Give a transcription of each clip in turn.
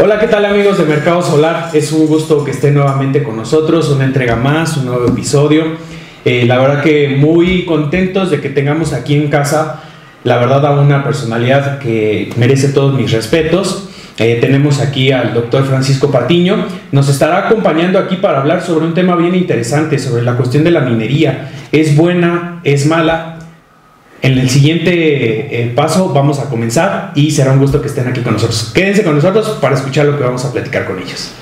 Hola, ¿qué tal amigos de Mercado Solar? Es un gusto que estén nuevamente con nosotros, una entrega más, un nuevo episodio. Eh, la verdad que muy contentos de que tengamos aquí en casa, la verdad, a una personalidad que merece todos mis respetos. Eh, tenemos aquí al doctor Francisco Patiño. Nos estará acompañando aquí para hablar sobre un tema bien interesante, sobre la cuestión de la minería. ¿Es buena? ¿Es mala? En el siguiente eh, paso vamos a comenzar y será un gusto que estén aquí con nosotros. Quédense con nosotros para escuchar lo que vamos a platicar con ellos.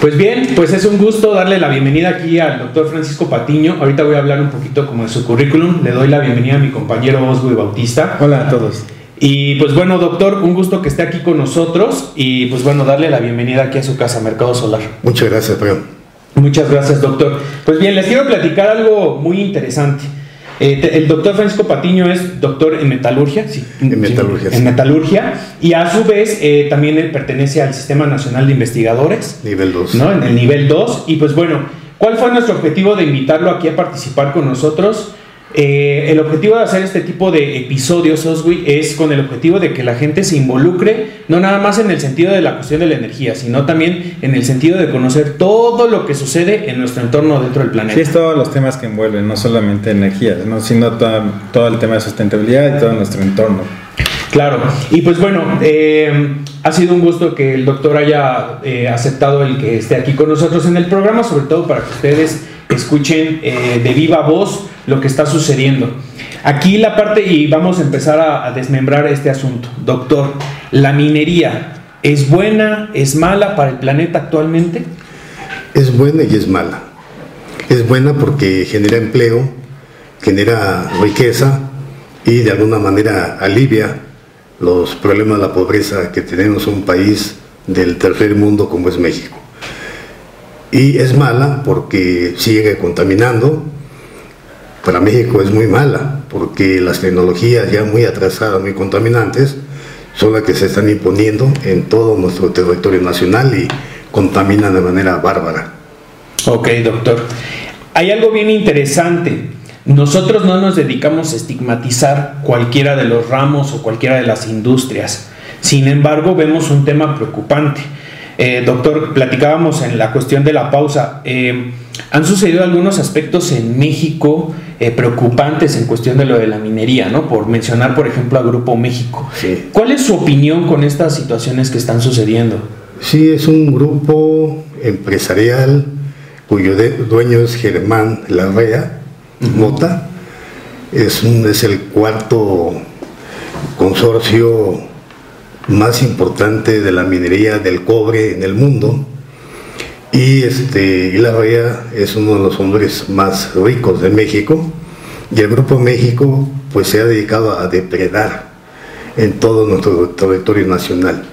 Pues bien, pues es un gusto darle la bienvenida aquí al doctor Francisco Patiño. Ahorita voy a hablar un poquito como de su currículum. Le doy la bienvenida a mi compañero Oswey Bautista. Hola a todos. Y pues bueno, doctor, un gusto que esté aquí con nosotros y pues bueno, darle la bienvenida aquí a su casa, Mercado Solar. Muchas gracias, Pedro. Muchas gracias, doctor. Pues bien, les quiero platicar algo muy interesante. Eh, el doctor Francisco Patiño es doctor en metalurgia, sí, en metalurgia, en metalurgia y a su vez eh, también pertenece al Sistema Nacional de Investigadores. Nivel 2. ¿no? En el nivel 2. Y pues bueno, ¿cuál fue nuestro objetivo de invitarlo aquí a participar con nosotros? Eh, el objetivo de hacer este tipo de episodios, Oswi, es con el objetivo de que la gente se involucre, no nada más en el sentido de la cuestión de la energía, sino también en el sentido de conocer todo lo que sucede en nuestro entorno dentro del planeta. Sí, es todos los temas que envuelven, no solamente energía, sino todo, el tema de sustentabilidad y todo nuestro entorno. Claro, y pues bueno, eh, ha sido un gusto que el doctor haya eh, aceptado el que esté aquí con nosotros en el programa, sobre todo para que ustedes escuchen de viva voz lo que está sucediendo. Aquí la parte, y vamos a empezar a, desmembrar este asunto. Doctor, ¿la minería es buena, es mala para el planeta actualmente? Es buena y es mala. Es buena porque genera empleo, genera riqueza y de alguna manera alivia los problemas de la pobreza que tenemos en un país del tercer mundo como es México. Y es mala porque sigue contaminando, para México es muy mala, porque las tecnologías ya muy atrasadas, muy contaminantes, son las que se están imponiendo en todo nuestro territorio nacional y contaminan de manera bárbara. Ok, doctor. Hay algo bien interesante. Nosotros no nos dedicamos a estigmatizar cualquiera de los ramos o cualquiera de las industrias. Sin embargo, vemos un tema preocupante. Eh, doctor, platicábamos en la cuestión de la pausa. Eh, han sucedido algunos aspectos en México eh, preocupantes en cuestión de lo de la minería, ¿no? Por mencionar, por ejemplo, a Grupo México. ¿Cuál es su opinión con estas situaciones que están sucediendo? Sí, es un grupo empresarial cuyo dueño es Germán Larrea Mota. Es, un, es el cuarto consorcio más importante de la minería del cobre en el mundo y este, Larrea es uno de los hombres más ricos de México y el Grupo México pues se ha dedicado a depredar en todo nuestro territorio nacional.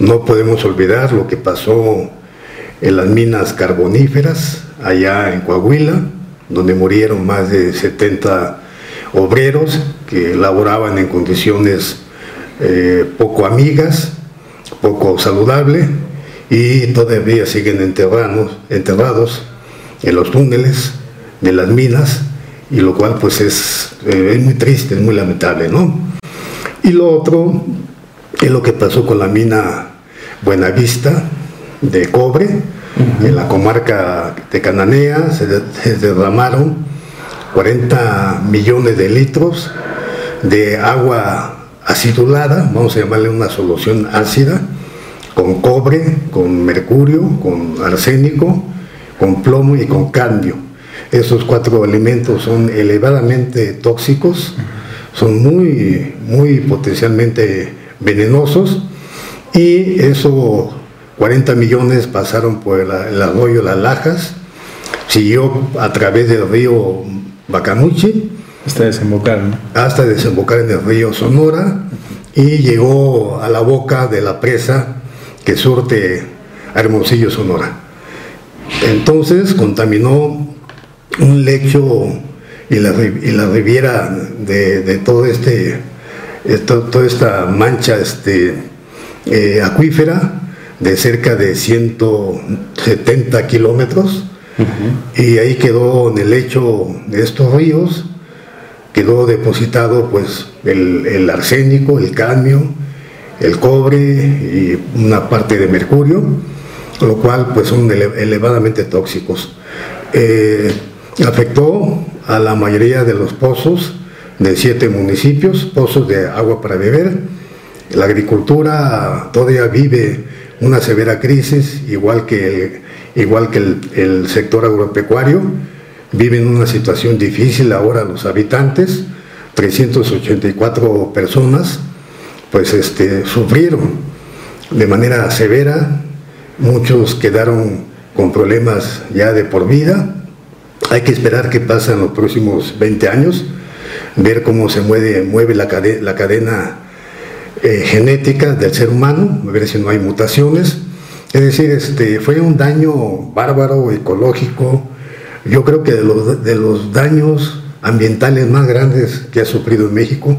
No podemos olvidar lo que pasó en las minas carboníferas allá en Coahuila, donde murieron más de 70 obreros que laboraban en condiciones eh, poco amigas, poco saludables y todavía siguen enterrados, enterrados en los túneles de las minas, y lo cual pues es, eh, es muy triste, es muy lamentable, ¿no? Y lo otro es lo que pasó con la mina Buenavista de cobre, en la comarca de Cananea, se, se derramaron 40 millones de litros de agua acidulada, vamos a llamarle una solución ácida, con cobre, con mercurio, con arsénico, con plomo y con cambio. Esos cuatro elementos son elevadamente tóxicos, son muy, muy potencialmente venenosos y esos 40 millones pasaron por el, arroyo Las Lajas, siguió a través del río Bacanuchi. Hasta desembocar, Hasta desembocar en el río Sonora y llegó a la boca de la presa que surte Hermosillo, Sonora. Entonces contaminó un lecho y la, riviera de, todo este, toda esta mancha este, eh, acuífera de cerca de 170 kilómetros. Y ahí quedó en el lecho de estos ríos, quedó depositado pues el, arsénico, el cadmio, el cobre y una parte de mercurio, lo cual pues son elevadamente tóxicos. Eh, afectó a la mayoría de los pozos de siete municipios, pozos de agua para beber. La agricultura todavía vive una severa crisis, igual que igual que el, sector agropecuario. Viven una situación difícil ahora los habitantes, 384 personas, pues este, sufrieron de manera severa, muchos quedaron con problemas ya de por vida. Hay que esperar qué pasa en los próximos 20 años, ver cómo se mueve, mueve la, cadena eh, genética del ser humano, ver si no hay mutaciones. Es decir, este, fue un daño bárbaro, ecológico. Yo creo que de los, de los daños ambientales más grandes que ha sufrido en México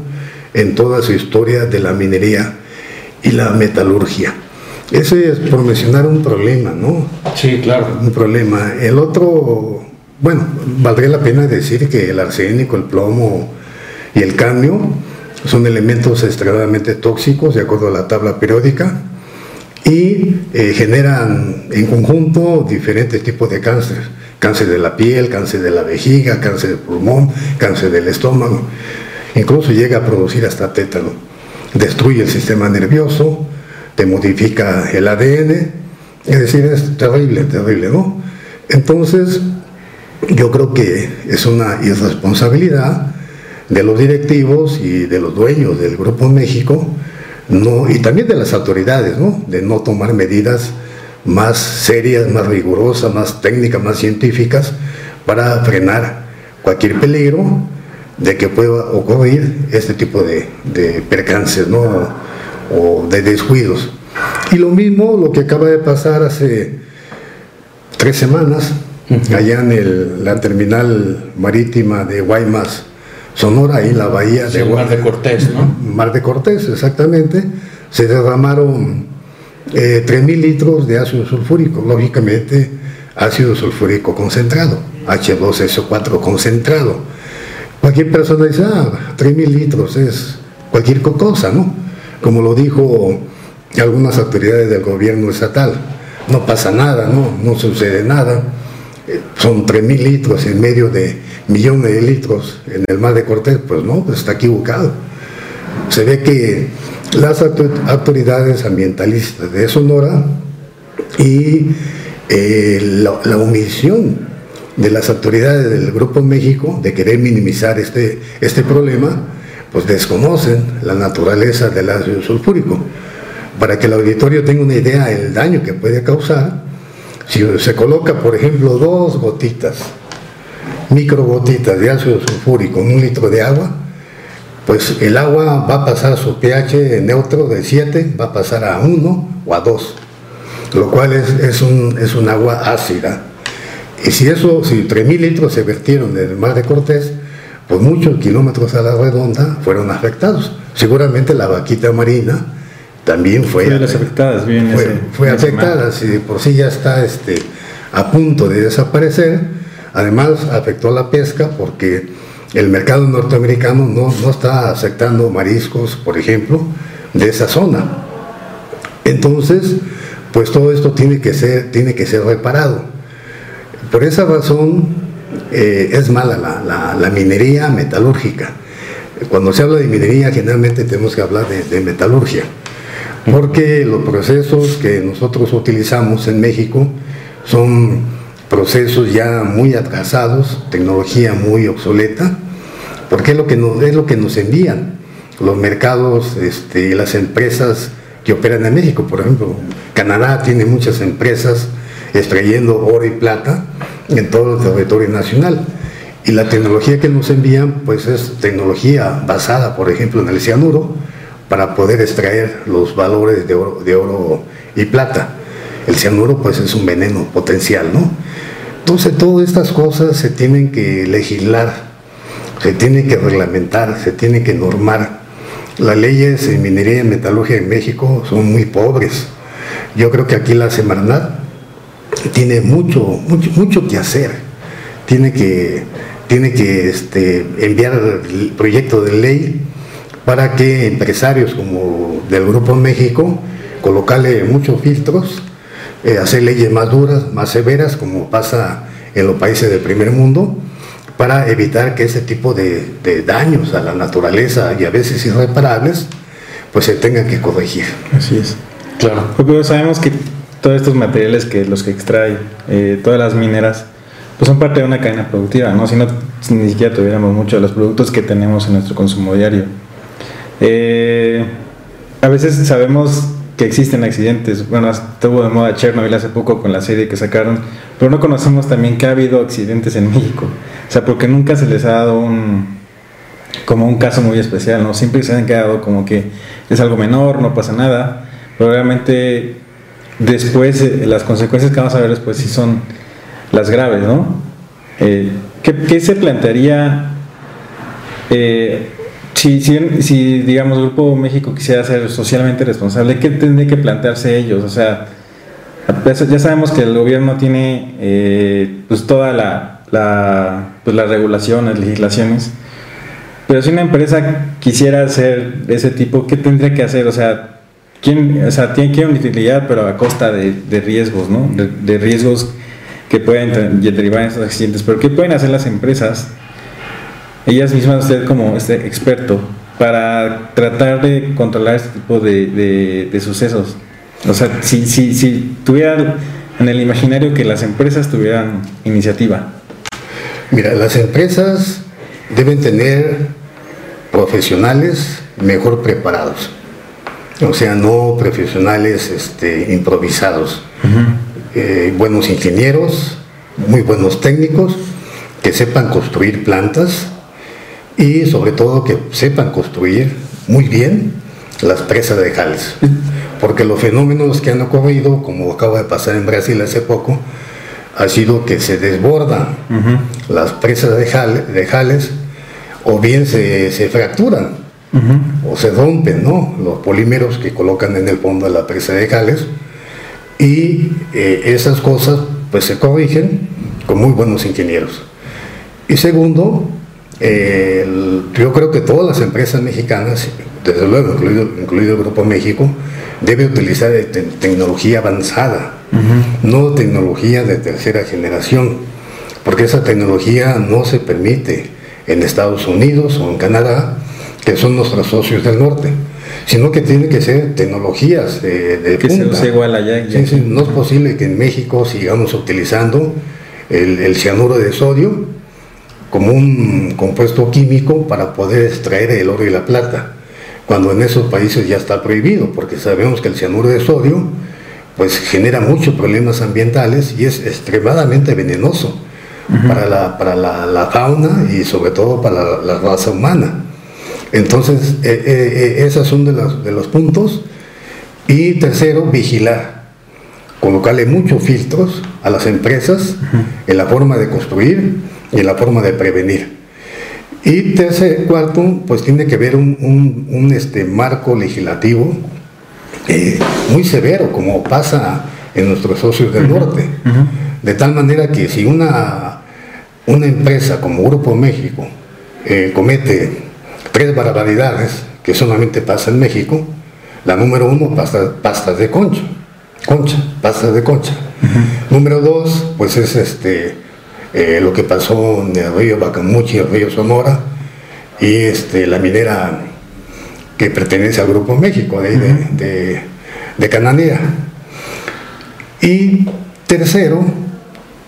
en toda su historia de la minería y la metalurgia. Ese es por mencionar un problema, ¿no? Sí, claro. Un problema. El otro, bueno, valdría la pena decir que el arsénico, el plomo y el cadmio son elementos extremadamente tóxicos de acuerdo a la tabla periódica y eh, generan en conjunto diferentes tipos de cáncer. Cáncer de la piel, cáncer de la vejiga, cáncer del pulmón, cáncer del estómago. Incluso llega a producir hasta tétano. Destruye el sistema nervioso, te modifica el ADN. Es decir, es terrible, terrible, ¿no? Entonces, yo creo que es una irresponsabilidad de los directivos y de los dueños del Grupo México, no, y también de las autoridades, ¿no? de no tomar medidas más serias, más rigurosas, más técnicas, más científicas, para frenar cualquier peligro de que pueda ocurrir este tipo de, percances ¿no? o de descuidos. Y lo mismo lo que acaba de pasar hace tres semanas, allá en la terminal marítima de Guaymas, Sonora, ahí en la bahía de Mar de Cortés, ¿no? Mar de Cortés, exactamente. Se derramaron eh, 3.000 litros de ácido sulfúrico, lógicamente ácido sulfúrico concentrado, H2SO4 concentrado. Cualquier persona dice, ah, 3.000 litros es cualquier cosa, ¿no? Como lo dijo algunas autoridades del gobierno estatal, no pasa nada, ¿no? No sucede nada. Eh, son 3.000 litros en medio de millones de litros en el mar de Cortés, pues no, pues está equivocado. Se ve que las autoridades ambientalistas de Sonora y eh, la, omisión de las autoridades del Grupo México de querer minimizar este, este problema, pues desconocen la naturaleza del ácido sulfúrico. Para que el auditorio tenga una idea del daño que puede causar, si se coloca, por ejemplo, dos gotitas microgotitas de ácido sulfúrico en un litro de agua, pues el agua va a pasar su pH neutro de 7, va a pasar a 1 o a 2, lo cual es, un, es un agua ácida. Y si eso, si 3.000 litros se vertieron en el mar de Cortés, pues muchos kilómetros a la redonda fueron afectados. Seguramente la vaquita marina también fue, fue afectadas, bien fue, fue afectada, si por sí ya está este, a punto de desaparecer, Además, afectó a la pesca porque el mercado norteamericano no, está aceptando mariscos, por ejemplo, de esa zona. Entonces, pues todo esto tiene que ser, tiene que ser reparado. Por esa razón eh, es mala la, minería metalúrgica. Cuando se habla de minería, generalmente tenemos que hablar de metalurgia, porque los procesos que nosotros utilizamos en México son procesos ya muy atrasados, tecnología muy obsoleta, porque es lo que nos, es lo que nos envían los mercados este, las empresas que operan en México. Por ejemplo, Canadá tiene muchas empresas extrayendo oro y plata en todo el territorio nacional. Y la tecnología que nos envían, pues es tecnología basada, por ejemplo, en el cianuro, para poder extraer los valores de oro, de oro y plata. El cianuro, pues es un veneno potencial, ¿no? Entonces todas estas cosas se tienen que legislar, se tienen que reglamentar, se tienen que normar las leyes en minería y metalurgia en México son muy pobres. Yo creo que aquí la Semarnat tiene mucho, mucho, mucho que hacer. Tiene que, tiene que este, enviar el proyecto de ley para que empresarios como del Grupo México colocarle muchos filtros, eh, hacer leyes más duras, más severas, como pasa en los países del primer mundo, para evitar que ese tipo de, daños a la naturaleza y a veces irreparables, pues se tengan que corregir. Así es. Claro. Porque sabemos que todos estos materiales que los que extrae, eh, todas las mineras, pues son parte de una cadena productiva, ¿no? Si no, ni siquiera tuviéramos muchos de los productos que tenemos en nuestro consumo diario. Eh, a veces sabemos que existen accidentes. Bueno, estuvo de moda Chernobyl hace poco con la serie que sacaron, pero no conocemos también que ha habido accidentes en México. O sea, porque nunca se les ha dado un como un caso muy especial, ¿no? Siempre se han quedado como que es algo menor, no pasa nada, pero realmente después eh, las consecuencias que vamos a ver después sí son las graves, ¿no? Eh, ¿qué, se plantearía eh, si, si, digamos, Grupo México quisiera ser socialmente responsable, ¿qué tendría que plantearse ellos? O sea, ya sabemos que el gobierno tiene eh, pues toda la, la, pues las regulaciones, legislaciones, pero si una empresa quisiera hacer ese tipo, ¿qué tendría que hacer? O sea, ¿quién, o sea tiene que utilidad, pero a costa de, de riesgos, ¿no? De, de, riesgos que pueden derivar en estos accidentes. Pero ¿qué pueden hacer las empresas ellas mismas, usted como este experto, para tratar de controlar este tipo de, de, sucesos? O sea, si, si, si tuvieran en el imaginario que las empresas tuvieran iniciativa. Mira, las empresas deben tener profesionales mejor preparados, o sea, no profesionales este, improvisados, eh, buenos ingenieros, muy buenos técnicos, que sepan construir plantas, y sobre todo que sepan construir muy bien las presas de jales. Porque los fenómenos que han ocurrido, como acaba de pasar en Brasil hace poco, ha sido que se desbordan las presas de, de, jales o bien se, fracturan o se rompen ¿no? los polímeros que colocan en el fondo de la presa de jales y eh, esas cosas pues se corrigen con muy buenos ingenieros. Y segundo, yo creo que todas las empresas mexicanas, desde luego incluido, el Grupo México, debe utilizar tecnología avanzada, no tecnología de tercera generación, porque esa tecnología no se permite en Estados Unidos o en Canadá, que son nuestros socios del norte, sino que tiene que ser tecnologías de, que se use igual allá. no es posible que en México sigamos utilizando el cianuro de sodio como un compuesto químico para poder extraer el oro y la plata, cuando en esos países ya está prohibido, porque sabemos que el cianuro de sodio pues genera muchos problemas ambientales y es extremadamente venenoso para, la, para la, fauna y sobre todo para la, raza humana. Entonces, eh, eh, eh, esos son de los, de los puntos. Y tercero, vigilar colocarle muchos filtros a las empresas en la forma de construir y la forma de prevenir. Y tercer, cuarto, pues tiene que ver un, este, marco legislativo eh, muy severo, como pasa en nuestros socios del norte. De tal manera que si una, una empresa como Grupo México eh, comete tres barbaridades, que solamente pasa en México, la número uno, pasta, pastas de concha, concha, pastas de concha. Número dos, pues es este eh, lo que pasó en el río Bacamuchi, el río Sonora, y este, la minera que pertenece al Grupo México de, de, Cananea. Y tercero,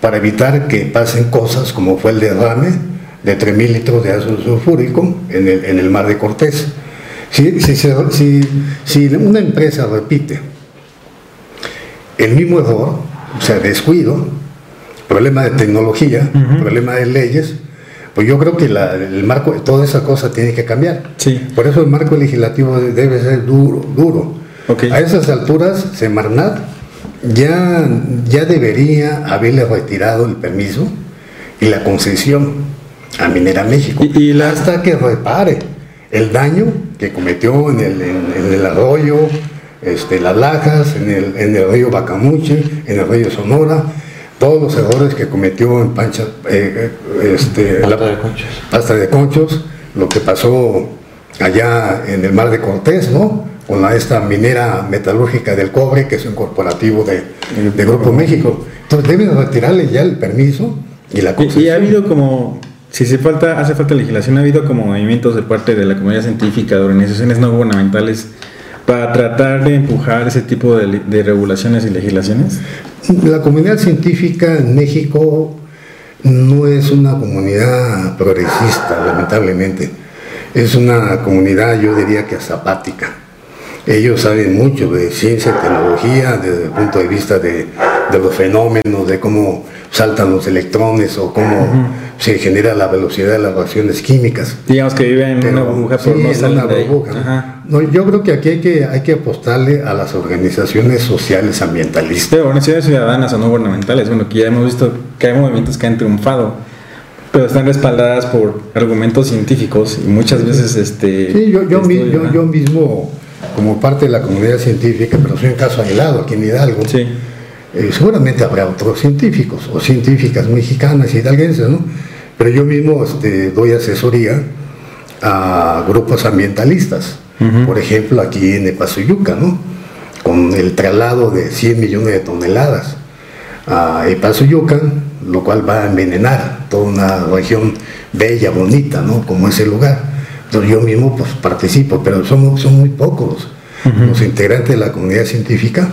para evitar que pasen cosas como fue el derrame de 3.000 litros de ácido sulfúrico en el, en el mar de Cortés. Si, si, si, una empresa repite el mismo error, o sea, descuido, problema de tecnología, problema de leyes, pues yo creo que el marco, toda esa cosa tiene que cambiar. Sí. Por eso el marco legislativo debe ser duro, duro. A esas alturas, Semarnat ya, ya debería haberle retirado el permiso y la concesión a Minera México, y, hasta que repare el daño que que cometió en el, en, el arroyo, este, Las Lajas, en el, en el río Bacamuche, en el río Sonora, todos los errores que cometió en Pancha, eh, eh, este, pasta de conchos. Pasta de conchos, lo que pasó allá en el mar de Cortés, ¿no? Con la, esta minera metalúrgica del cobre, que es un corporativo de, de Grupo México. Entonces deben retirarle ya el permiso y la concesión. Y, ha habido como, si se falta, hace falta legislación, ha habido como movimientos de parte de la comunidad científica, de organizaciones no gubernamentales, para tratar de empujar ese tipo de, de regulaciones y legislaciones. La comunidad científica en México no es una comunidad progresista, lamentablemente. Es una comunidad, yo diría que zapática. Ellos saben mucho de ciencia y tecnología desde el punto de vista de, de los fenómenos, de cómo saltan los electrones o cómo se genera la velocidad de las reacciones químicas. Digamos que viven en una burbuja por no una burbuja. No, yo creo que aquí hay que, hay que apostarle a las organizaciones sociales ambientalistas. organizaciones ciudadanas o no gubernamentales, bueno, que ya hemos visto que hay movimientos que han triunfado pero están respaldadas por argumentos científicos y muchas veces este sí yo, yo, yo, yo, mismo como parte de la comunidad científica pero soy un caso aislado aquí en Hidalgo sí eh, seguramente habrá otros científicos o científicas mexicanas y hidalguenses, ¿no? Pero yo mismo este, doy asesoría a grupos ambientalistas, por ejemplo aquí en Epazuyuca, ¿no? Con el traslado de 100 millones de toneladas a Epazuyuca, lo cual va a envenenar toda una región bella, bonita, ¿no? Como ese lugar. Entonces yo mismo pues participo, pero somos, son muy pocos los integrantes de la comunidad científica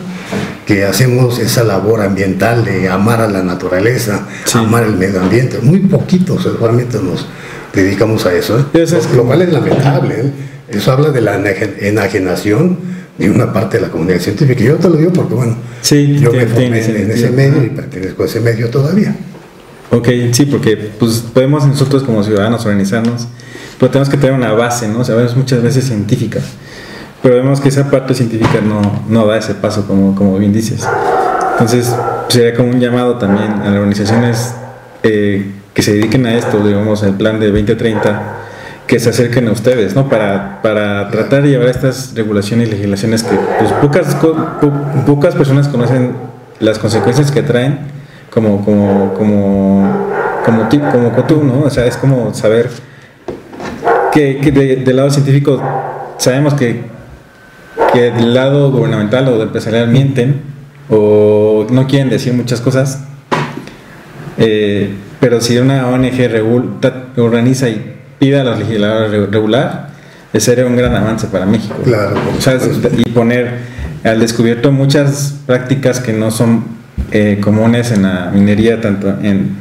que hacemos esa labor ambiental de amar a la naturaleza, amar el medio ambiente. Muy poquitos realmente nos dedicamos a eso, ¿eh? lo, cual es lamentable. ¿eh? Eso habla de la enajenación de una parte de la comunidad científica. Yo te lo digo porque, bueno, yo me formé en, ese medio y pertenezco a ese medio todavía. Ok, sí, porque pues podemos nosotros como ciudadanos organizarnos, pero tenemos que tener una base, ¿no? Sabemos muchas veces científica pero vemos que esa parte científica no, no da ese paso, como, como bien dices. Entonces, sería como un llamado también a las organizaciones eh, que se dediquen a esto, digamos, el plan de 2030, que se acerquen a ustedes, ¿no? Para, para tratar de llevar estas regulaciones y legislaciones que pues, pocas, pocas personas conocen las consecuencias que traen, como, como, como, como, como, como tú, ¿no? O sea, es como saber que, que del lado científico sabemos que que del lado gubernamental o de empresarial mienten o no quieren decir muchas cosas. Eh, pero si una ONG organiza y pide a los legisladores regular, ese sería un gran avance para México. Claro. y poner al descubierto muchas prácticas que no son eh, comunes en la minería, tanto en,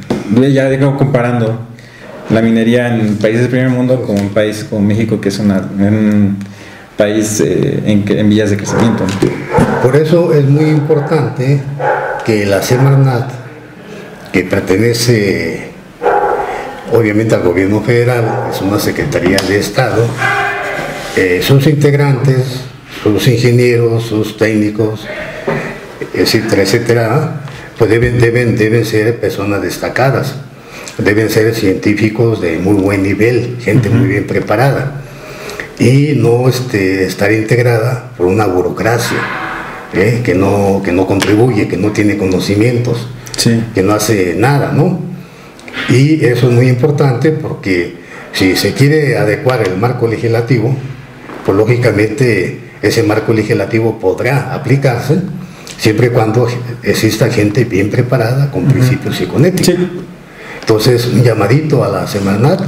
ya digo, comparando la minería en países del primer mundo como en países como México, que es una, país eh, en, en, vías de crecimiento. Por eso es muy importante que la Semarnat, que pertenece obviamente al gobierno federal, es una secretaría de Estado, eh, sus integrantes, sus ingenieros, sus técnicos, etcétera, etcétera, pues deben, deben, deben ser personas destacadas, deben ser científicos de muy buen nivel, gente muy bien preparada y no este, estar integrada por una burocracia ¿eh? que, no, que no contribuye, que no tiene conocimientos, que no hace nada, ¿no? Y eso es muy importante porque si se quiere adecuar el marco legislativo, pues lógicamente ese marco legislativo podrá aplicarse siempre y cuando exista gente bien preparada con principios y con ética. Entonces, un llamadito a la Semanat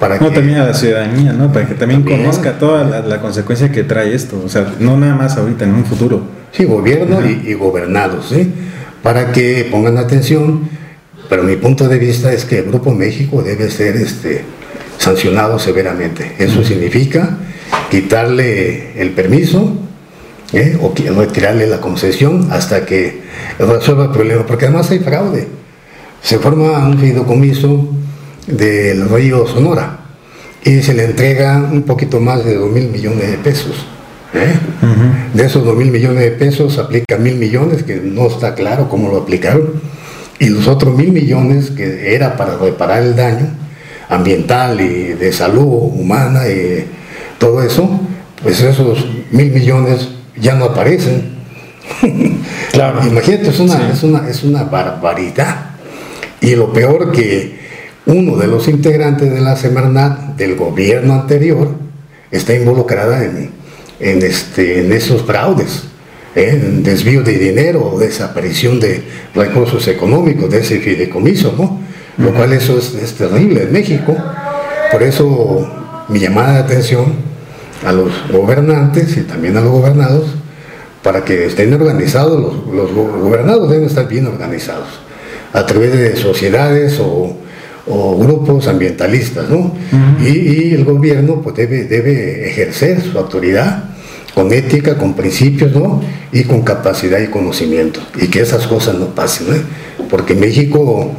no, también a la ciudadanía, ¿no? Para que también, conozca toda la, consecuencia que trae esto, o sea, no nada más ahorita, en un futuro. Sí, gobierno y, gobernados, ¿sí? Para que pongan atención, pero mi punto de vista es que el Grupo México debe ser este, sancionado severamente. Eso significa quitarle el permiso ¿eh? o retirarle la concesión hasta que resuelva el problema, porque además hay fraude. Se forma un fideicomiso del río Sonora y se le entrega un poquito más de 2 mil millones de pesos. ¿eh? De esos 2 mil millones de pesos aplica mil millones, que no está claro cómo lo aplicaron, y los otros mil millones que era para reparar el daño ambiental y de salud humana y todo eso, pues esos mil millones ya no aparecen. Claro. Imagínate, es una, es, una, es una barbaridad. Y lo peor que uno de los integrantes de la Semarnat del gobierno anterior está involucrada en, en, este, en esos fraudes, en desvío de dinero, desaparición de recursos económicos de ese fideicomiso, ¿no? Lo cual eso es, es, terrible en México. Por eso mi llamada de atención a los gobernantes y también a los gobernados, para que estén organizados, los, los gobernados deben estar bien organizados, a través de sociedades o o grupos ambientalistas, ¿no? y, el gobierno pues, debe, debe ejercer su autoridad con ética, con principios, ¿no? Y con capacidad y conocimiento. Y que esas cosas no pasen, ¿eh? Porque México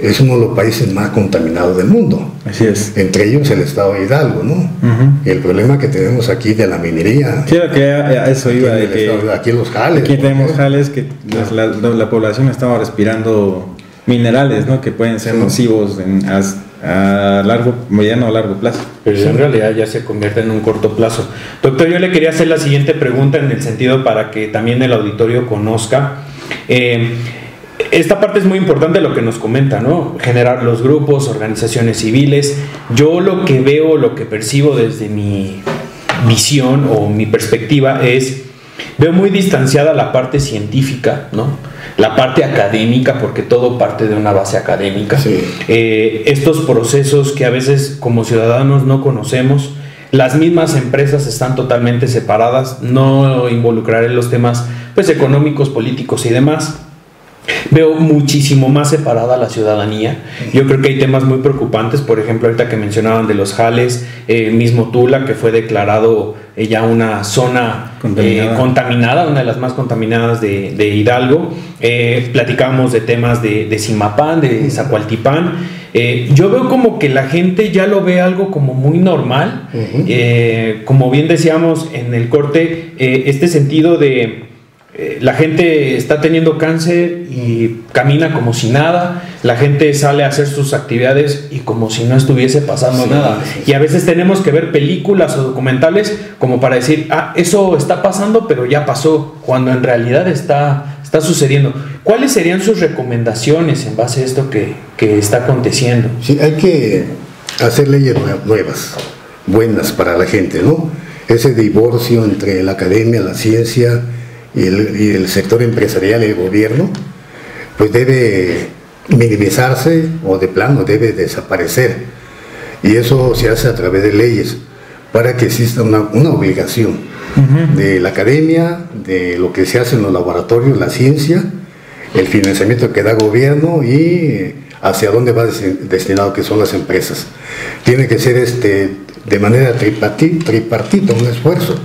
es uno de los países más contaminados del mundo. Así es. Entre ellos el estado de Hidalgo, ¿no? Y el problema que tenemos aquí de la minería. Sí, que eso iba de que aquí los jales. Aquí tenemos jales que la, la población estaba respirando minerales, ¿no? Que pueden ser nocivos en, a, largo, mediano o largo plazo. Pero en realidad ya se convierte en un corto plazo. Doctor, yo le quería hacer la siguiente pregunta en el sentido para que también el auditorio conozca. Eh, esta parte es muy importante lo que nos comenta, ¿no? Generar los grupos, organizaciones civiles. Yo lo que veo, lo que percibo desde mi visión o mi perspectiva es, veo muy distanciada la parte científica, ¿no? la parte académica, porque todo parte de una base académica, eh, estos procesos que a veces como ciudadanos no conocemos, las mismas empresas están totalmente separadas, no involucraré los temas pues, económicos, políticos y demás, Veo muchísimo más separada la ciudadanía. Yo creo que hay temas muy preocupantes, por ejemplo, ahorita que mencionaban de los jales, el mismo Tula, que fue declarado eh, ya una zona eh, contaminada. una de las más contaminadas de, Hidalgo. Eh, platicábamos de temas de, de Simapán, de Zacualtipán. yo veo como que la gente ya lo ve algo como muy normal. como bien decíamos en el corte, este sentido de eh, la gente está teniendo cáncer y camina como si nada, la gente sale a hacer sus actividades y como si no estuviese pasando nada. Y a veces tenemos que ver películas o documentales como para decir, ah, eso está pasando, pero ya pasó, cuando en realidad está, está sucediendo. ¿Cuáles serían sus recomendaciones en base a esto que, que está aconteciendo? Sí, hay que hacer leyes nuevas, buenas para la gente, ¿no? Ese divorcio entre la academia, la ciencia, y el, sector empresarial y el gobierno, pues debe minimizarse o de plano debe desaparecer. Y eso se hace a través de leyes para que exista una, obligación de la academia, de lo que se hace en los laboratorios, la ciencia, el financiamiento que da gobierno y hacia dónde va destinado que son las empresas. Tiene que ser este, de manera tripartita un esfuerzo.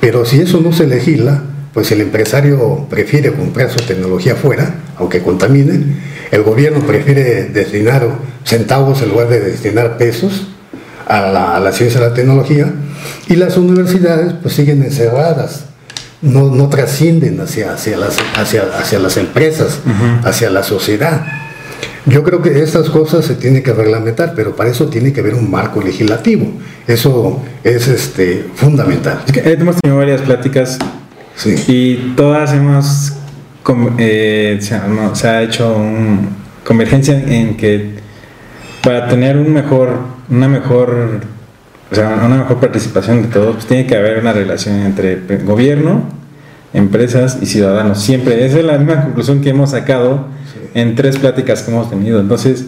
Pero si eso no se legisla, pues el empresario prefiere comprar su tecnología fuera, aunque contamine, el gobierno prefiere destinar centavos en lugar de destinar pesos a la, ciencia y la tecnología, y las universidades pues siguen encerradas, no, no trascienden hacia, hacia, las, hacia, hacia las empresas, hacia la sociedad. Yo creo que estas cosas se tienen que reglamentar, pero para eso tiene que haber un marco legislativo. Eso es este, fundamental. Es que hemos tenido varias pláticas y todas hemos, eh, se, ha hecho un, convergencia en que para tener un mejor, una mejor, o sea, una mejor participación de todos, pues tiene que haber una relación entre gobierno, empresas y ciudadanos. Siempre, esa es la misma conclusión que hemos sacado en tres pláticas que hemos tenido. Entonces,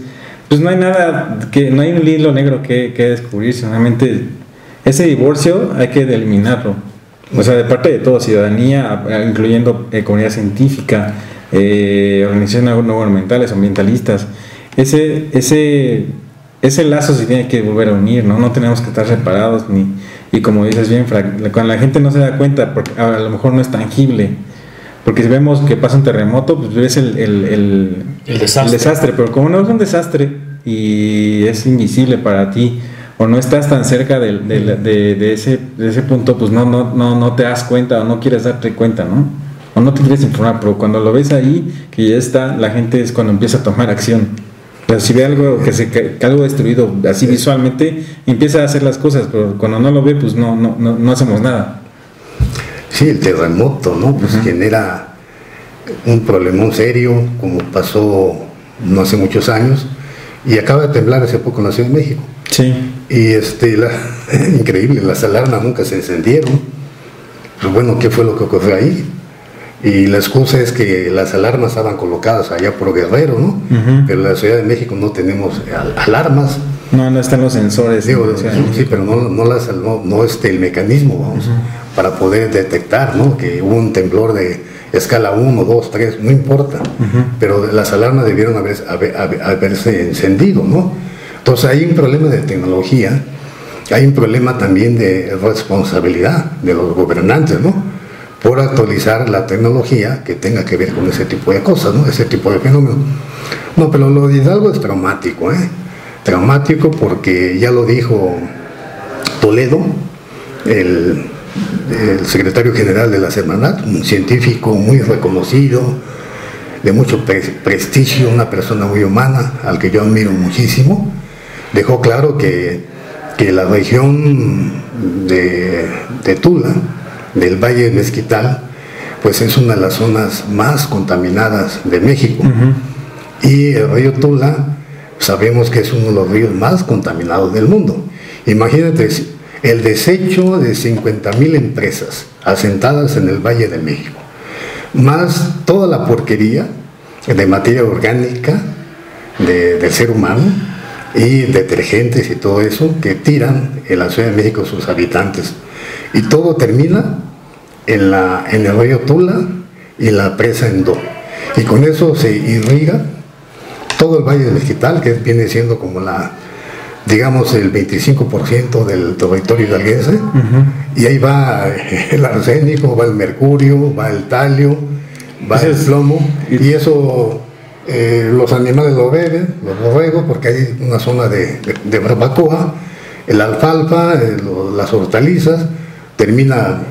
pues no hay nada, que no hay un hilo negro que, que descubrir, solamente ese divorcio hay que eliminarlo. O sea, de parte de toda ciudadanía, incluyendo eh, comunidad científica, eh, organizaciones no gubernamentales, ambientalistas, ese, ese, ese lazo se tiene que volver a unir, ¿no? No tenemos que estar separados ni, y como dices bien, cuando la gente no se da cuenta, porque a lo mejor no es tangible, porque si vemos que pasa un terremoto, pues ves el, el, el, desastre. el desastre, pero como no es un desastre y es invisible para ti, o no estás tan cerca de, de, ese, de ese punto, pues no, no, no, no te das cuenta o no quieres darte cuenta, ¿no? O no te quieres informar, pero cuando lo ves ahí, que ya está, la gente es cuando empieza a tomar acción. Pero si ve algo que se que algo destruido así visualmente, empieza a hacer las cosas, pero cuando no lo ve, pues no, no, no, no hacemos nada. Sí, el terremoto, ¿no? Pues genera un problemón serio, como pasó no hace muchos años, y acaba de temblar hace poco en la Ciudad de México. Sí. Y este, la, increíble, las alarmas nunca se encendieron. Pues bueno, ¿qué fue lo que ocurrió ahí? Y la excusa es que las alarmas estaban colocadas allá por Guerrero, ¿no? Pero en la Ciudad de México no tenemos alarmas. No, no están los sensores. sí, pero no, no, las, no, no este, el mecanismo, vamos, para poder detectar, ¿no? Que hubo un temblor de escala 1, 2, 3, no importa. Pero las alarmas debieron haberse encendido, ¿no? Entonces hay un problema de tecnología, hay un problema también de responsabilidad de los gobernantes, ¿no? Por actualizar la tecnología que tenga que ver con ese tipo de cosas, ¿no? Ese tipo de fenómenos. No, pero lo de Hidalgo es traumático, ¿eh? Traumático porque ya lo dijo Toledo, el, secretario general de la Semanat, un científico muy reconocido, de mucho prestigio, una persona muy humana, al que yo admiro muchísimo dejó claro que, la región de, Tula, del Valle de Mezquital, pues es una de las zonas más contaminadas de México. Y el río Tula sabemos que es uno de los ríos más contaminados del mundo. Imagínate el desecho de 50.000 empresas asentadas en el Valle de México, más toda la porquería de materia orgánica del ser humano, y detergentes y todo eso que tiran en la Ciudad de México sus habitantes. Y todo termina en, la, en el río Tula y la presa Endo. Y con eso se irriga todo el Valle del Mezquital, que viene siendo como la, digamos, el 25% del territorio hidalguense. Y ahí va el arsénico, va el mercurio, va el talio, va el plomo. Y eso eh, los animales lo beben, los borregos, porque hay una zona de, de, barbacoa, el alfalfa, eh, las hortalizas, termina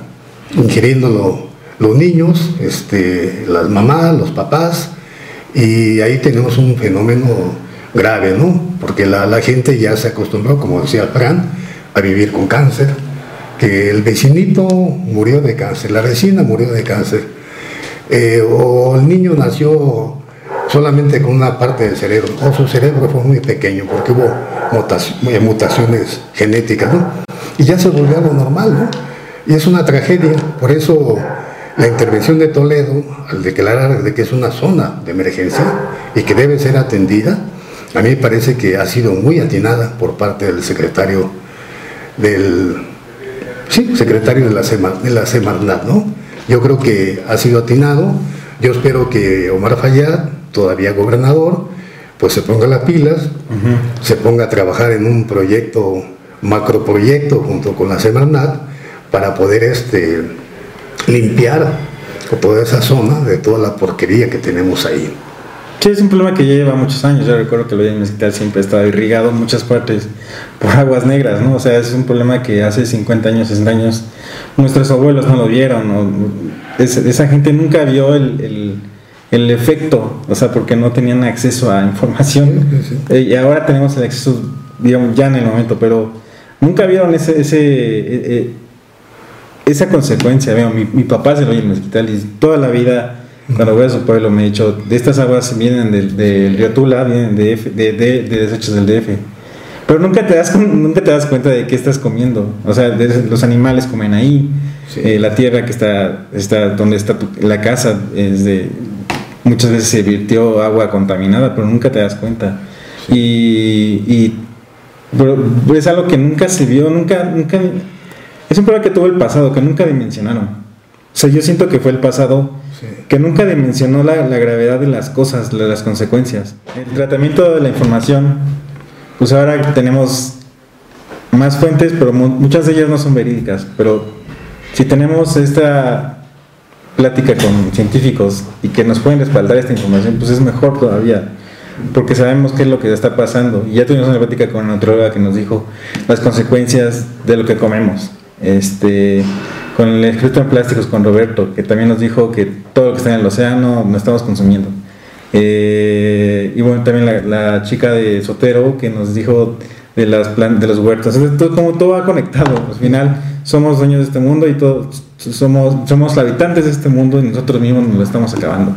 ingiriendo los niños, este, las mamás, los papás, y ahí tenemos un fenómeno grave, ¿no? Porque la, gente ya se acostumbró, como decía Fran, a vivir con cáncer, que el vecinito murió de cáncer, la vecina murió de cáncer, eh, o el niño nació solamente con una parte del cerebro, o su cerebro fue muy pequeño porque hubo mutaciones genéticas, ¿no? Y ya se volvió algo normal, ¿no? Y es una tragedia, por eso la intervención de Toledo, al declarar de que es una zona de emergencia y que debe ser atendida, a mí me parece que ha sido muy atinada por parte del secretario del, sí, secretario de la, de la Semarnat, ¿no? Yo creo que ha sido atinado, yo espero que Omar Fayad todavía gobernador, pues se ponga las pilas, se ponga a trabajar en un proyecto, macroproyecto junto con la Semarnat para poder este, limpiar toda esa zona de toda la porquería que tenemos ahí. Sí, es un problema que ya lleva muchos años. Yo recuerdo que lo en Mezquital siempre estaba irrigado en muchas partes por aguas negras, ¿no? O sea, es un problema que hace 50 años, 60 años nuestros abuelos no lo vieron. esa gente nunca vio el el efecto, o sea, porque no tenían acceso a información. Eh, y ahora tenemos el acceso, digamos, ya en el momento, pero nunca vieron ese, ese eh, eh, esa consecuencia. mi, mi, papá se lo oye en el hospital y toda la vida, cuando voy a su pueblo, me ha dicho: de estas aguas vienen del, del río Tula, vienen de, de, de, desechos del DF. Pero nunca te, das, nunca te das cuenta de qué estás comiendo. O sea, los animales comen ahí. la tierra que está, está donde está la casa es de, muchas veces se virtió agua contaminada, pero nunca te das cuenta. Y, es algo que nunca se vio, nunca, nunca... Es un problema que tuvo el pasado, que nunca dimensionaron. O sea, yo siento que fue el pasado que nunca dimensionó la, gravedad de las cosas, de las consecuencias. El tratamiento de la información, pues ahora tenemos más fuentes, pero muchas de ellas no son verídicas. Pero si tenemos esta plática con científicos y que nos pueden respaldar esta información, pues es mejor todavía, porque sabemos qué es lo que está pasando. Y ya tuvimos una plática con una nutróloga que nos dijo las consecuencias de lo que comemos. Este, con el escrito en plásticos con Roberto, que también nos dijo que todo lo que está en el océano no estamos consumiendo. Eh, y bueno, también la, chica de Sotero que nos dijo de, las de los huertos. todo, como todo va conectado. Al final somos dueños de este mundo y todos somos, somos habitantes de este mundo y nosotros mismos nos lo estamos acabando.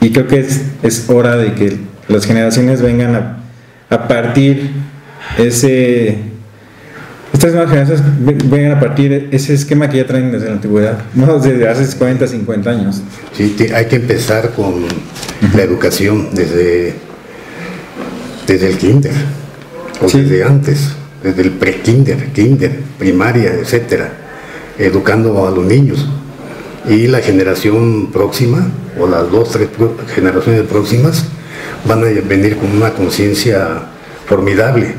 Y creo que es, es hora de que las generaciones vengan a, a partir ese estas nuevas generaciones vengan a partir ese esquema que ya traen desde la antigüedad, no desde hace 40, 50 años. Sí, hay que empezar con la educación desde, desde el kinder, o desde antes, desde el pre-kinder, kinder, primaria, etcétera, educando a los niños. Y la generación próxima, o las dos, tres generaciones próximas, van a venir con una conciencia formidable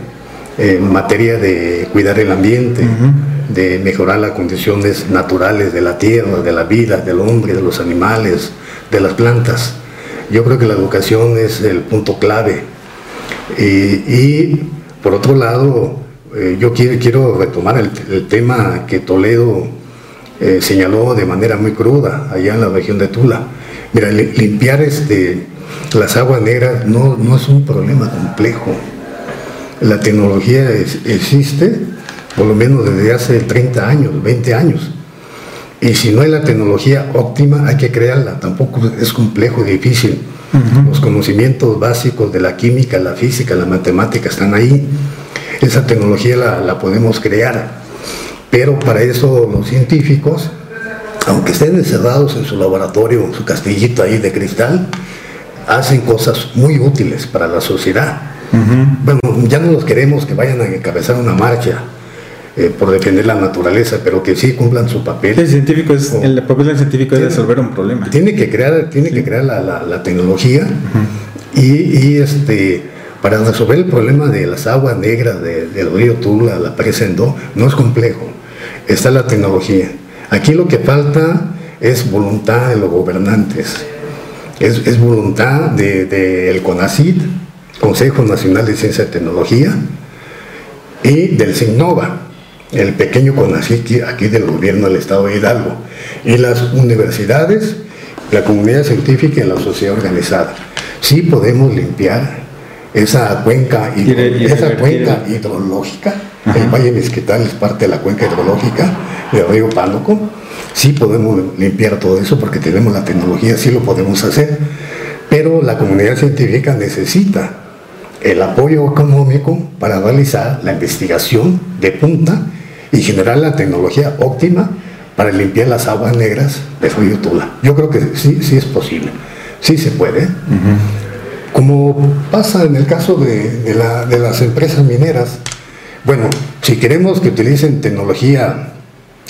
en materia de cuidar el ambiente, de mejorar las condiciones naturales de la tierra, de la vida, del hombre, de los animales, de las plantas. Yo creo que la educación es el punto clave. Y, por otro lado, eh, yo quiero, quiero retomar el, tema que Toledo eh, señaló de manera muy cruda allá en la región de Tula. Mira, limpiar este, las aguas negras no, no es un problema complejo la tecnología existe, por lo menos desde hace 30 años, 20 años. Y si no hay la tecnología óptima, hay que crearla. Tampoco es complejo, difícil. Los conocimientos básicos de la química, la física, la matemática están ahí. Esa tecnología la, podemos crear. Pero para eso los científicos, aunque estén encerrados en su laboratorio, en su castillito ahí de cristal, hacen cosas muy útiles para la sociedad. Bueno, ya no los queremos que vayan a encabezar una marcha eh, por defender la naturaleza, pero que sí cumplan su papel. El científico es, el papel del científico es resolver un problema. Tiene que crear, tiene que crear la, tecnología y, este para resolver el problema de las aguas negras del río Tula, la presa no es complejo. Está la tecnología. Aquí lo que falta es voluntad de los gobernantes. Es, voluntad del de, CONACID, Consejo Nacional de Ciencia y Tecnología, y del SIGNOVA, el pequeño CONACYT aquí del gobierno del Estado de Hidalgo, y las universidades, la comunidad científica y la sociedad organizada. Sí podemos limpiar esa cuenca, esa cuenca hidrológica, el Valle Mezquital es parte de la cuenca hidrológica del río Pánuco, sí podemos limpiar todo eso porque tenemos la tecnología, sí lo podemos hacer, pero la comunidad científica necesita el apoyo económico para realizar la investigación de punta y generar la tecnología óptima para limpiar las aguas negras de río Tula. Yo creo que sí, sí es posible, sí se puede. Como pasa en el caso de, las empresas mineras, bueno, si queremos que utilicen tecnología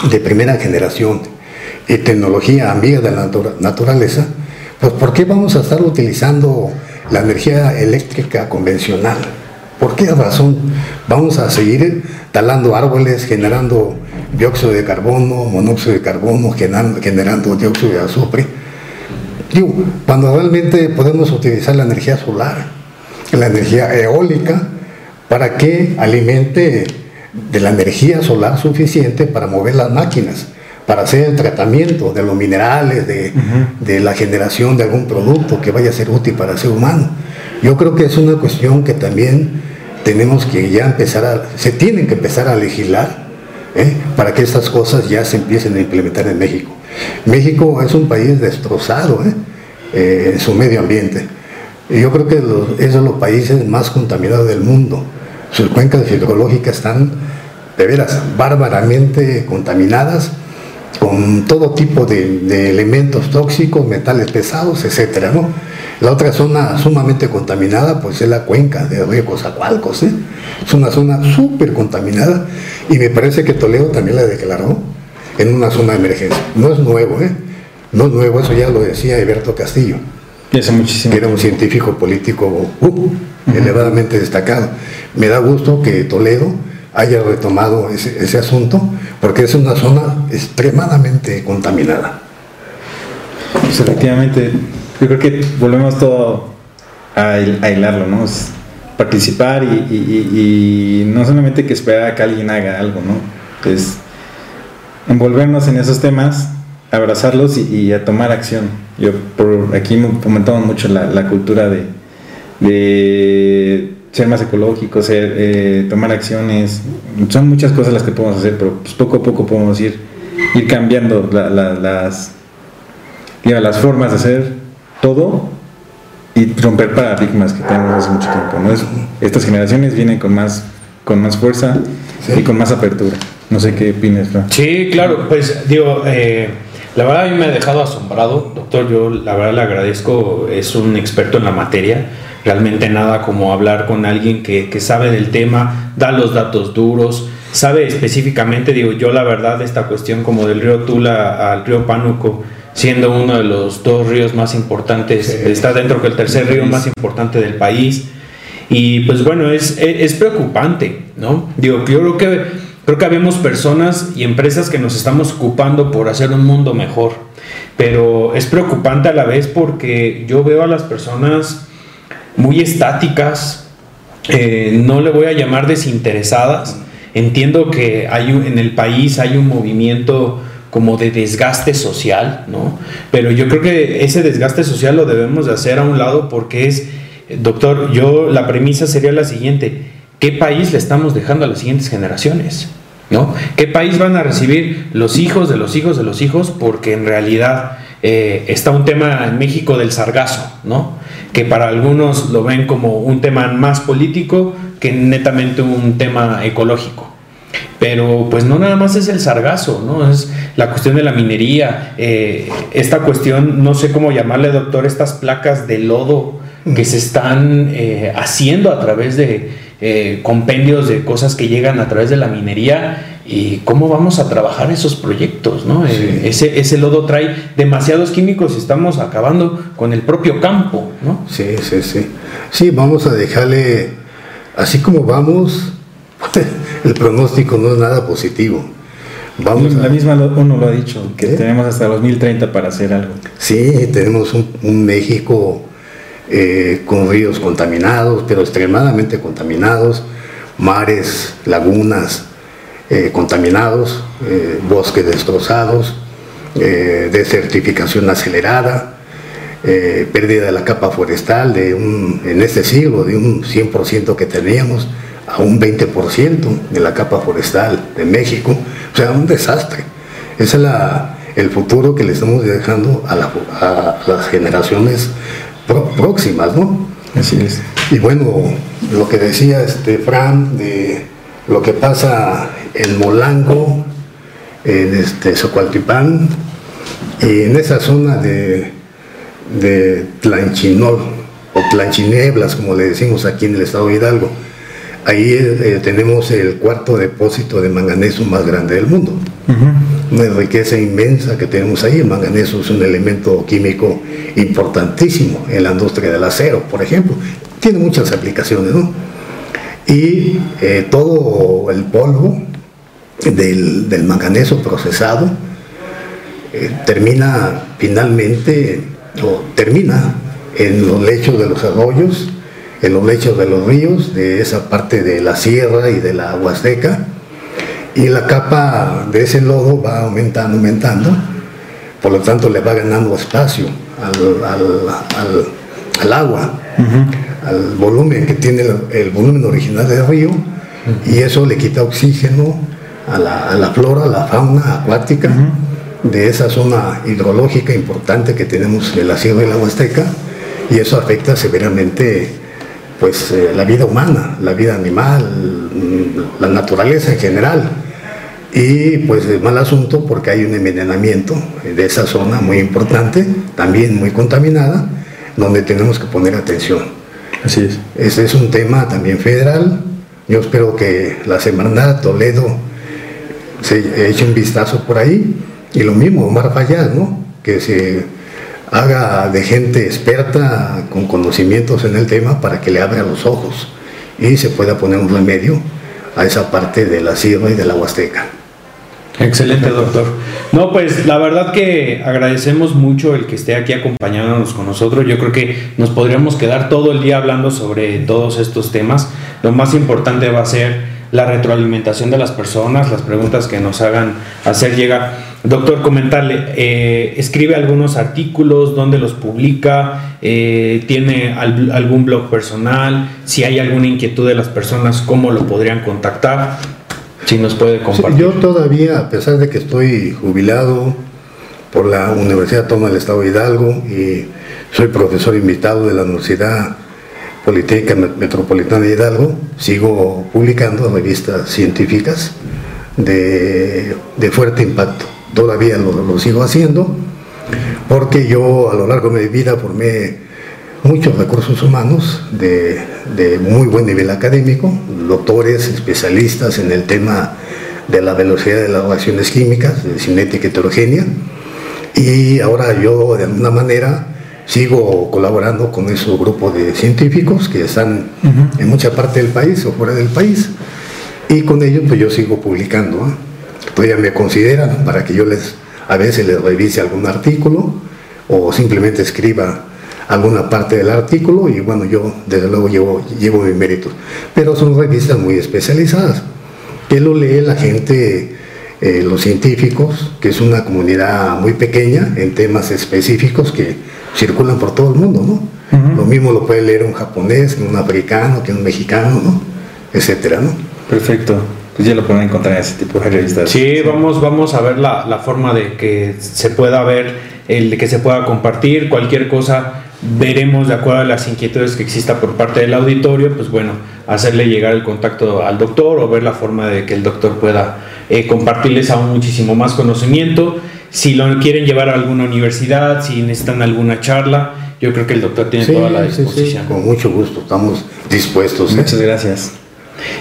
de primera generación y tecnología amiga de la naturaleza, pues ¿por qué vamos a estar utilizando la energía eléctrica convencional. ¿Por qué razón vamos a seguir talando árboles, generando dióxido de carbono, monóxido de carbono, generando, dióxido de azufre? Digo, cuando realmente podemos utilizar la energía solar, la energía eólica, para que alimente de la energía solar suficiente para mover las máquinas para hacer el tratamiento de los minerales, de, la generación de algún producto que vaya a ser útil para el ser humano. Yo creo que es una cuestión que también tenemos que ya empezar a, se tienen que empezar a legislar ¿eh? para que estas cosas ya se empiecen a implementar en México. México es un país destrozado ¿eh? Eh, en su medio ambiente. Yo creo que es de los países más contaminados del mundo. Sus cuencas hidrológicas están de veras bárbaramente contaminadas con todo tipo de, elementos tóxicos, metales pesados, ¿no? La otra zona sumamente contaminada, pues es la cuenca de río Cozacualcos, ¿eh? Es una zona súper contaminada y me parece que Toledo también la declaró en una zona de emergencia. No es nuevo, ¿eh? No es nuevo, eso ya lo decía Alberto Castillo. muchísimo. Que era un científico político uh, elevadamente destacado. Me da gusto que Toledo haya retomado ese, asunto, porque es una zona extremadamente contaminada. Pues efectivamente, yo creo que volvemos todo a, hilarlo, ¿no? participar y, no solamente que esperar a que alguien haga algo, ¿no? Es envolvernos en esos temas abrazarlos y, a tomar acción. Yo por aquí fomentamos mucho la, cultura de, de, ser más ecológico, ser, eh, tomar acciones. Son muchas cosas las que podemos hacer, pero pues poco a poco podemos ir, ir cambiando las, las formas de hacer todo y romper paradigmas que tenemos hace mucho tiempo. ¿no? estas generaciones vienen con más, con más fuerza y con más apertura. No sé qué opinas, Sí, claro, pues digo, eh, la verdad a mí me ha dejado asombrado, doctor, yo la verdad le agradezco, es un experto en la materia, realmente nada como hablar con alguien que, que sabe del tema, da los datos duros, sabe específicamente, digo, yo la verdad esta cuestión como del río Tula al río Pánuco, siendo uno de los dos ríos más importantes, está dentro del tercer río más importante del país. Y pues bueno, es, es, preocupante, ¿no? Digo, yo creo que, creo que habemos personas y empresas que nos estamos ocupando por hacer un mundo mejor, pero es preocupante a la vez porque yo veo a las personas muy estáticas, eh, no le voy a llamar desinteresadas, entiendo que hay en el país hay un movimiento como de desgaste social, ¿no? Pero yo creo que ese desgaste social lo debemos de hacer a un lado porque es, doctor, yo la premisa sería la siguiente, ¿qué país le estamos dejando a las siguientes generaciones? ¿No? ¿Qué país van a recibir los hijos de los hijos de los hijos? Porque en realidad eh, está un tema en México del sargazo, ¿no? Que para algunos lo ven como un tema más político que netamente un tema ecológico. Pero pues no nada más es el sargazo, ¿no? Es la cuestión de la minería, eh, esta cuestión, no sé cómo llamarle, doctor, estas placas de lodo que se están eh, haciendo a través de eh, compendios de cosas que llegan a través de la minería y cómo vamos a trabajar esos proyectos, ¿no? ese, ese lodo trae demasiados químicos y estamos acabando con el propio campo, ¿no? Sí, sí, sí. Sí, vamos a dejarle, así como vamos, el pronóstico no es nada positivo. Vamos la misma uno lo ha dicho, que tenemos hasta 2030 para hacer algo. Sí, tenemos un, México eh, con ríos contaminados, pero extremadamente contaminados, mares, lagunas eh, contaminados, eh, bosques destrozados, desertificación acelerada, pérdida de la capa forestal de un, en este siglo de un 100% que teníamos a un 20% de la capa forestal de México. O sea, un desastre. Ese es el futuro que le estamos dejando a, las generaciones próximas, ¿no? Así es. Y bueno, lo que decía este Fran de lo que pasa en Molango, en este Socualtipán, y en esa zona de, de Tlanchinol, o Tlanchineblas, como le decimos aquí en el estado de Hidalgo Ahí eh, tenemos el cuarto depósito de manganeso más grande del mundo. Una riqueza inmensa que tenemos ahí. El manganeso es un elemento químico importantísimo en la industria del acero, por ejemplo. Tiene muchas aplicaciones, ¿no? Y eh, todo el polvo del, manganeso procesado eh, termina finalmente, o termina en los lechos de los arroyos en los lechos de los ríos, de esa parte de la sierra y de la Huasteca, y la capa de ese lodo va aumentando, aumentando, por lo tanto le va ganando espacio al, agua, al volumen que tiene el, volumen original del río, y eso le quita oxígeno a la, flora, a la fauna acuática de esa zona hidrológica importante que tenemos en la sierra y la Huasteca, y eso afecta severamente pues eh, la vida humana, la vida animal, la naturaleza en general. Y pues es mal asunto porque hay un envenenamiento de esa zona muy importante, también muy contaminada, donde tenemos que poner atención. Así es. Ese es un tema también federal. Yo espero que la semana Toledo se eche un vistazo por ahí. Y lo mismo, Omar Fayad, ¿no? Que se haga de gente experta con conocimientos en el tema para que le abra los ojos y se pueda poner un remedio a esa parte de la sierra y de la huasteca. Excelente, doctor. No, pues la verdad que agradecemos mucho el que esté aquí acompañándonos con nosotros. Yo creo que nos podríamos quedar todo el día hablando sobre todos estos temas. Lo más importante va a ser la retroalimentación de las personas, las preguntas que nos hagan hacer llegar. Doctor, comentarle, eh, escribe algunos artículos, dónde los publica, eh, tiene algún blog personal, si hay alguna inquietud de las personas, cómo lo podrían contactar, si nos puede compartir. yo todavía, a pesar de que estoy jubilado por la Universidad Toma del Estado de Hidalgo y soy profesor invitado de la Universidad Politécnica Metropolitana de Hidalgo, sigo publicando revistas científicas de, fuerte impacto. Todavía lo, sigo haciendo porque yo a lo largo de mi vida formé muchos recursos humanos de, de muy buen nivel académico, doctores, especialistas en el tema de la velocidad de las reacciones químicas, de cinética heterogénea, y ahora yo de alguna manera sigo colaborando con esos grupos de científicos que están en mucha parte del país o fuera del país y con ellos pues yo sigo publicando. ¿eh? Todavía me consideran para que yo les a veces les revise algún artículo o simplemente escriba alguna parte del artículo y bueno yo desde luego llevo, llevo mi mérito. Pero son revistas muy especializadas que lo lee la gente eh, los científicos, que es una comunidad muy pequeña en temas específicos que circulan por todo el mundo, ¿no? Lo mismo lo puede leer un japonés, que un africano, que un mexicano, ¿no? Etcétera, ¿no? Perfecto. Pues ya lo pueden encontrar en ese tipo de revistas. Sí, vamos, vamos a ver la, la forma de que se pueda ver, el de que se pueda compartir, cualquier cosa veremos de acuerdo a las inquietudes que exista por parte del auditorio, pues bueno, hacerle llegar el contacto al doctor o ver la forma de que el doctor pueda eh, compartirles aún muchísimo más conocimiento. Si lo quieren llevar a alguna universidad, si necesitan alguna charla, yo creo que el doctor tiene toda la disposición. con mucho gusto, estamos dispuestos. ¿eh? Muchas gracias.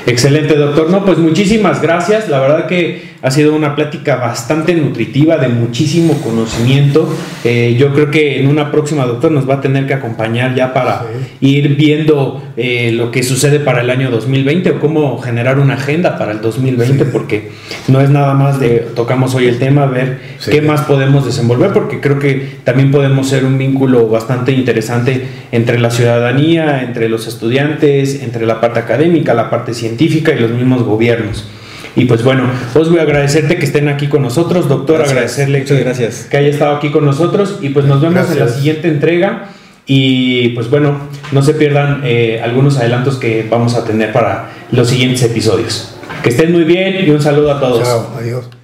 Excelente, doctor. No, pues muchísimas gracias. La verdad que ha sido una plática bastante nutritiva, de muchísimo conocimiento. Eh, yo creo que en una próxima, doctor, nos va a tener que acompañar ya para ir viendo eh, lo que sucede para el año 2020 o cómo generar una agenda para el 2020, porque no es nada más de tocamos hoy el tema, ver qué más podemos desenvolver, porque creo que también podemos ser un vínculo bastante interesante entre la ciudadanía, entre los estudiantes, entre la parte académica, la parte científica y los mismos gobiernos. Y pues bueno, os voy a agradecerte que estén aquí con nosotros, doctor, agradecerle que, gracias. que haya estado aquí con nosotros y pues nos vemos en la siguiente entrega y pues bueno, no se pierdan eh, algunos adelantos que vamos a tener para los siguientes episodios. Que estén muy bien y un saludo a todos. Chao, adiós.